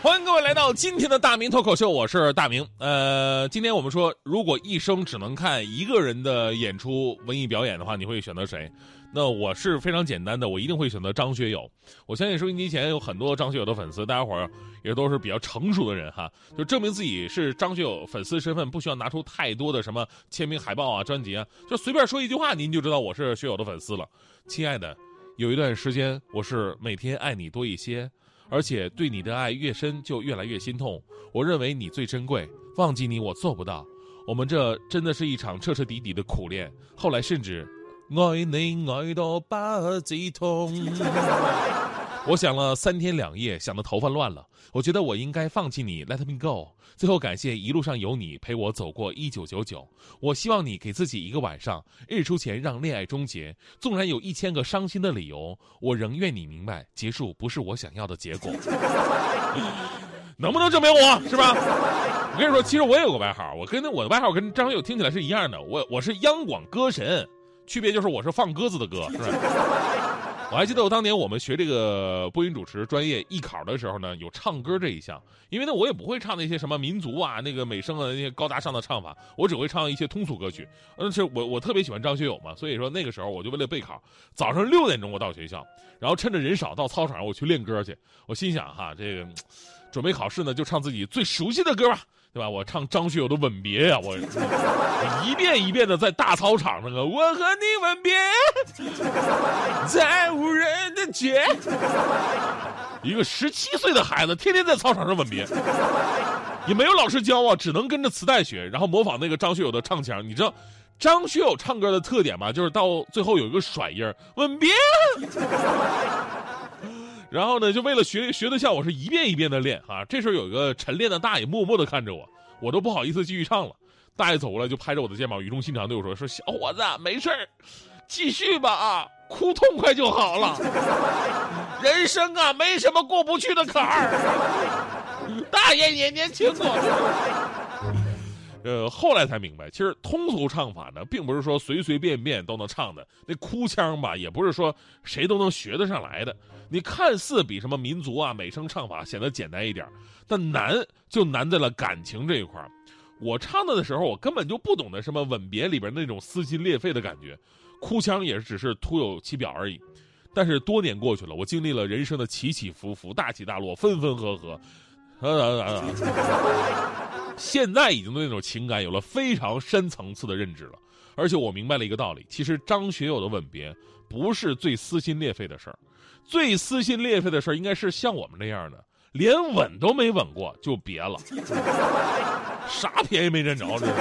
欢迎各位来到今天的大明脱口秀，我是大明。呃，今天我们说，如果一生只能看一个人的演出文艺表演的话，你会选择谁？那我是非常简单的，我一定会选择张学友。我相信收音机前有很多张学友的粉丝，大家伙儿也都是比较成熟的人哈，就证明自己是张学友粉丝身份，不需要拿出太多的什么签名海报啊、专辑啊，就随便说一句话，您就知道我是学友的粉丝了。亲爱的，有一段时间我是每天爱你多一些。而且对你的爱越深，就越来越心痛。我认为你最珍贵，忘记你我做不到。我们这真的是一场彻彻底底的苦恋。后来甚至，爱你爱到不知痛。我想了三天两夜，想的头发乱了。我觉得我应该放弃你，Let me go。最后感谢一路上有你陪我走过一九九九。我希望你给自己一个晚上，日出前让恋爱终结。纵然有一千个伤心的理由，我仍愿你明白，结束不是我想要的结果。能不能证明我是吧？我跟你说，其实我也有个外号，我跟那我的外号跟张学友听起来是一样的。我我是央广歌神，区别就是我是放鸽子的歌，是吧？我还记得我当年我们学这个播音主持专业艺考的时候呢，有唱歌这一项。因为呢，我也不会唱那些什么民族啊、那个美声啊那些高大上的唱法，我只会唱一些通俗歌曲。而且我我特别喜欢张学友嘛，所以说那个时候我就为了备考，早上六点钟我到学校，然后趁着人少到操场上我去练歌去。我心想哈，这个准备考试呢，就唱自己最熟悉的歌吧。对吧？我唱张学友的《吻别》呀，我一遍一遍的在大操场上啊，我和你吻别，在无人的街。一个十七岁的孩子，天天在操场上吻别，也没有老师教啊，只能跟着磁带学，然后模仿那个张学友的唱腔。你知道张学友唱歌的特点吗？就是到最后有一个甩音吻别。然后呢，就为了学学的像，我是一遍一遍的练啊。这时候有一个晨练的大爷默默的看着我，我都不好意思继续唱了。大爷走过来就拍着我的肩膀，语重心长对我说：“说小伙子，没事儿，继续吧啊，哭痛快就好了。人生啊，没什么过不去的坎儿。大爷也年轻过。”呃，后来才明白，其实通俗唱法呢，并不是说随随便便都能唱的。那哭腔吧，也不是说谁都能学得上来的。你看似比什么民族啊、美声唱法显得简单一点，但难就难在了感情这一块我唱的的时候，我根本就不懂得什么吻别里边那种撕心裂肺的感觉，哭腔也只是徒有其表而已。但是多年过去了，我经历了人生的起起伏伏、大起大落、分分合合。现在已经对那种情感有了非常深层次的认知了，而且我明白了一个道理：其实张学友的吻别不是最撕心裂肺的事儿，最撕心裂肺的事儿应该是像我们这样的，连吻都没吻过就别了，啥便宜没占着这是。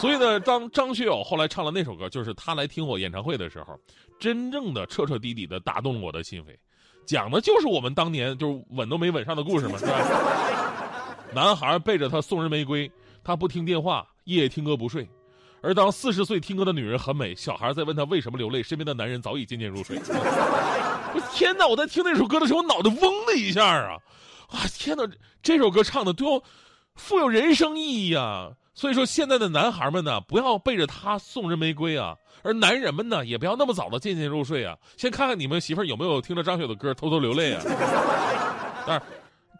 所以呢，当张学友后来唱了那首歌，就是他来听我演唱会的时候，真正的彻彻底底的打动了我的心扉。讲的就是我们当年就是吻都没吻上的故事嘛，是吧？男孩背着她送人玫瑰，他不听电话，夜夜听歌不睡。而当四十岁听歌的女人很美，小孩在问他为什么流泪，身边的男人早已渐渐入睡。我天哪！我在听那首歌的时候，我脑袋嗡的一下啊！啊天哪！这首歌唱的多富有人生意义啊！所以说，现在的男孩们呢，不要背着他送人玫瑰啊；而男人们呢，也不要那么早的渐渐入睡啊。先看看你们媳妇有没有听着张学友的歌偷偷流泪啊。但是，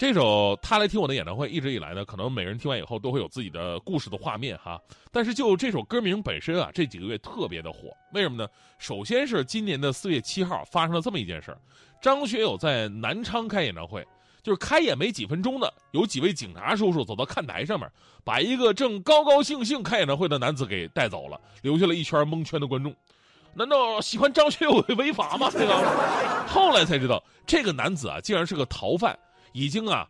这首他来听我的演唱会，一直以来呢，可能每人听完以后都会有自己的故事的画面哈。但是就这首歌名本身啊，这几个月特别的火，为什么呢？首先是今年的四月七号发生了这么一件事张学友在南昌开演唱会。就是开演没几分钟呢，有几位警察叔叔走到看台上面，把一个正高高兴兴开演唱会的男子给带走了，留下了一圈蒙圈的观众。难道喜欢张学友违法吗？这个后来才知道，这个男子啊，竟然是个逃犯，已经啊，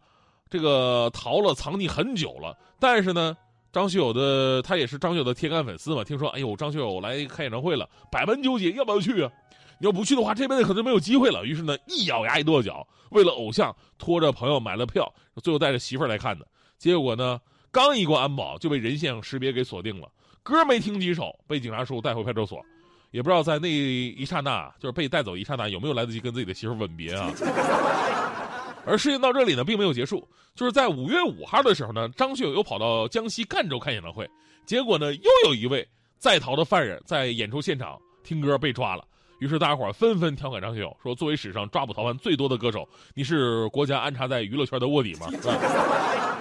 这个逃了藏匿很久了。但是呢，张学友的他也是张学友的铁杆粉丝嘛，听说哎呦张学友来开演唱会了，百般纠结要不要去啊？你要不去的话，这辈子可能没有机会了。于是呢，一咬牙一跺脚，为了偶像，拖着朋友买了票，最后带着媳妇儿来看的。结果呢，刚一过安保就被人像识别给锁定了，歌没听几首，被警察叔叔带回派出所。也不知道在那一刹那，就是被带走一刹那，有没有来得及跟自己的媳妇吻别啊？而事情到这里呢，并没有结束。就是在五月五号的时候呢，张学友又跑到江西赣州开演唱会，结果呢，又有一位在逃的犯人在演出现场听歌被抓了。于是大家伙纷纷调侃张学友说：“作为史上抓捕逃犯最多的歌手，你是国家安插在娱乐圈的卧底吗？”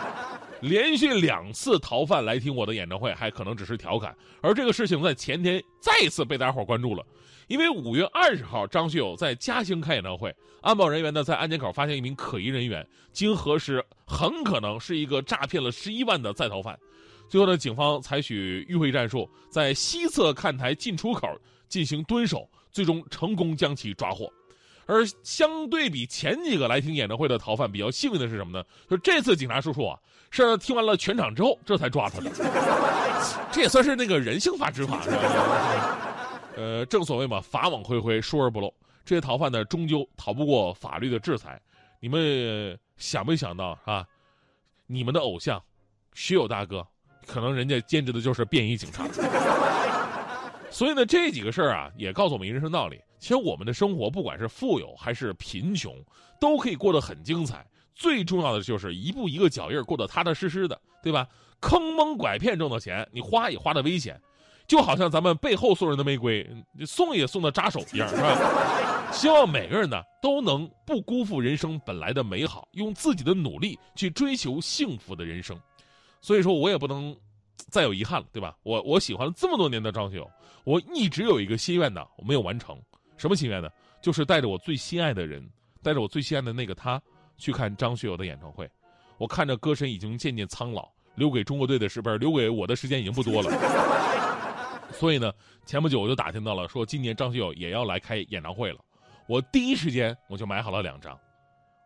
连续两次逃犯来听我的演唱会，还可能只是调侃。而这个事情在前天再一次被大家伙关注了，因为五月二十号张学友在嘉兴开演唱会，安保人员呢在安检口发现一名可疑人员，经核实很可能是一个诈骗了十一万的在逃犯。最后呢，警方采取迂回战术，在西侧看台进出口进行蹲守，最终成功将其抓获。而相对比前几个来听演唱会的逃犯，比较幸运的是什么呢？就这次警察叔叔啊，是听完了全场之后，这才抓他的。这也算是那个人性化执法。呃，正所谓嘛，法网恢恢，疏而不漏。这些逃犯呢，终究逃不过法律的制裁。你们想没想到啊？你们的偶像，徐友大哥，可能人家兼职的就是便衣警察。所以呢，这几个事儿啊，也告诉我们一人生道理：其实我们的生活，不管是富有还是贫穷，都可以过得很精彩。最重要的就是一步一个脚印过得踏踏实实的，对吧？坑蒙拐骗挣的钱，你花也花的危险，就好像咱们背后送人的玫瑰，送也送的扎手一样，是吧？希望每个人呢，都能不辜负人生本来的美好，用自己的努力去追求幸福的人生。所以说我也不能。再有遗憾了，对吧？我我喜欢了这么多年的张学友，我一直有一个心愿呢，我没有完成。什么心愿呢？就是带着我最心爱的人，带着我最心爱的那个他，去看张学友的演唱会。我看着歌神已经渐渐苍老，留给中国队的是不是留给我的时间已经不多了。所以呢，前不久我就打听到了，说今年张学友也要来开演唱会了。我第一时间我就买好了两张。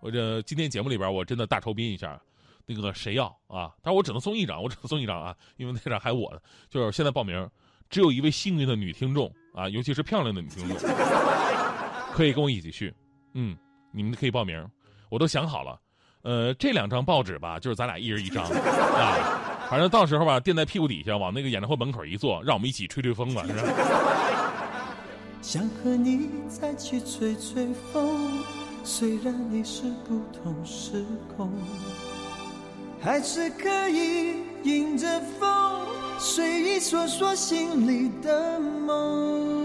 我这今天节目里边，我真的大酬宾一下。那个谁要啊？但是我只能送一张，我只能送一张啊，因为那张还我的。就是现在报名，只有一位幸运的女听众啊，尤其是漂亮的女听众，可以跟我一起去。嗯，你们可以报名，我都想好了。呃，这两张报纸吧，就是咱俩一人一张 啊。反正到时候吧，垫在屁股底下，往那个演唱会门口一坐，让我们一起吹吹风吧，是吧？想和你再去吹吹风，虽然你是不同时空。还是可以迎着风，随意说说心里的梦。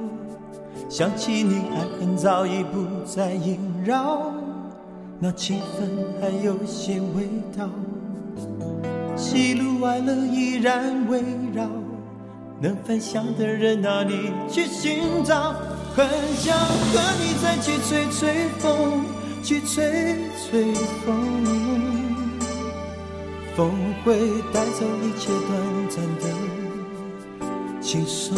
想起你，爱恨早已不再萦绕。那气氛还有些味道，喜怒哀乐依然围绕，能分享的人哪里去寻找？很想和你再去吹吹风，去吹吹风，风会带走一切短暂的轻松，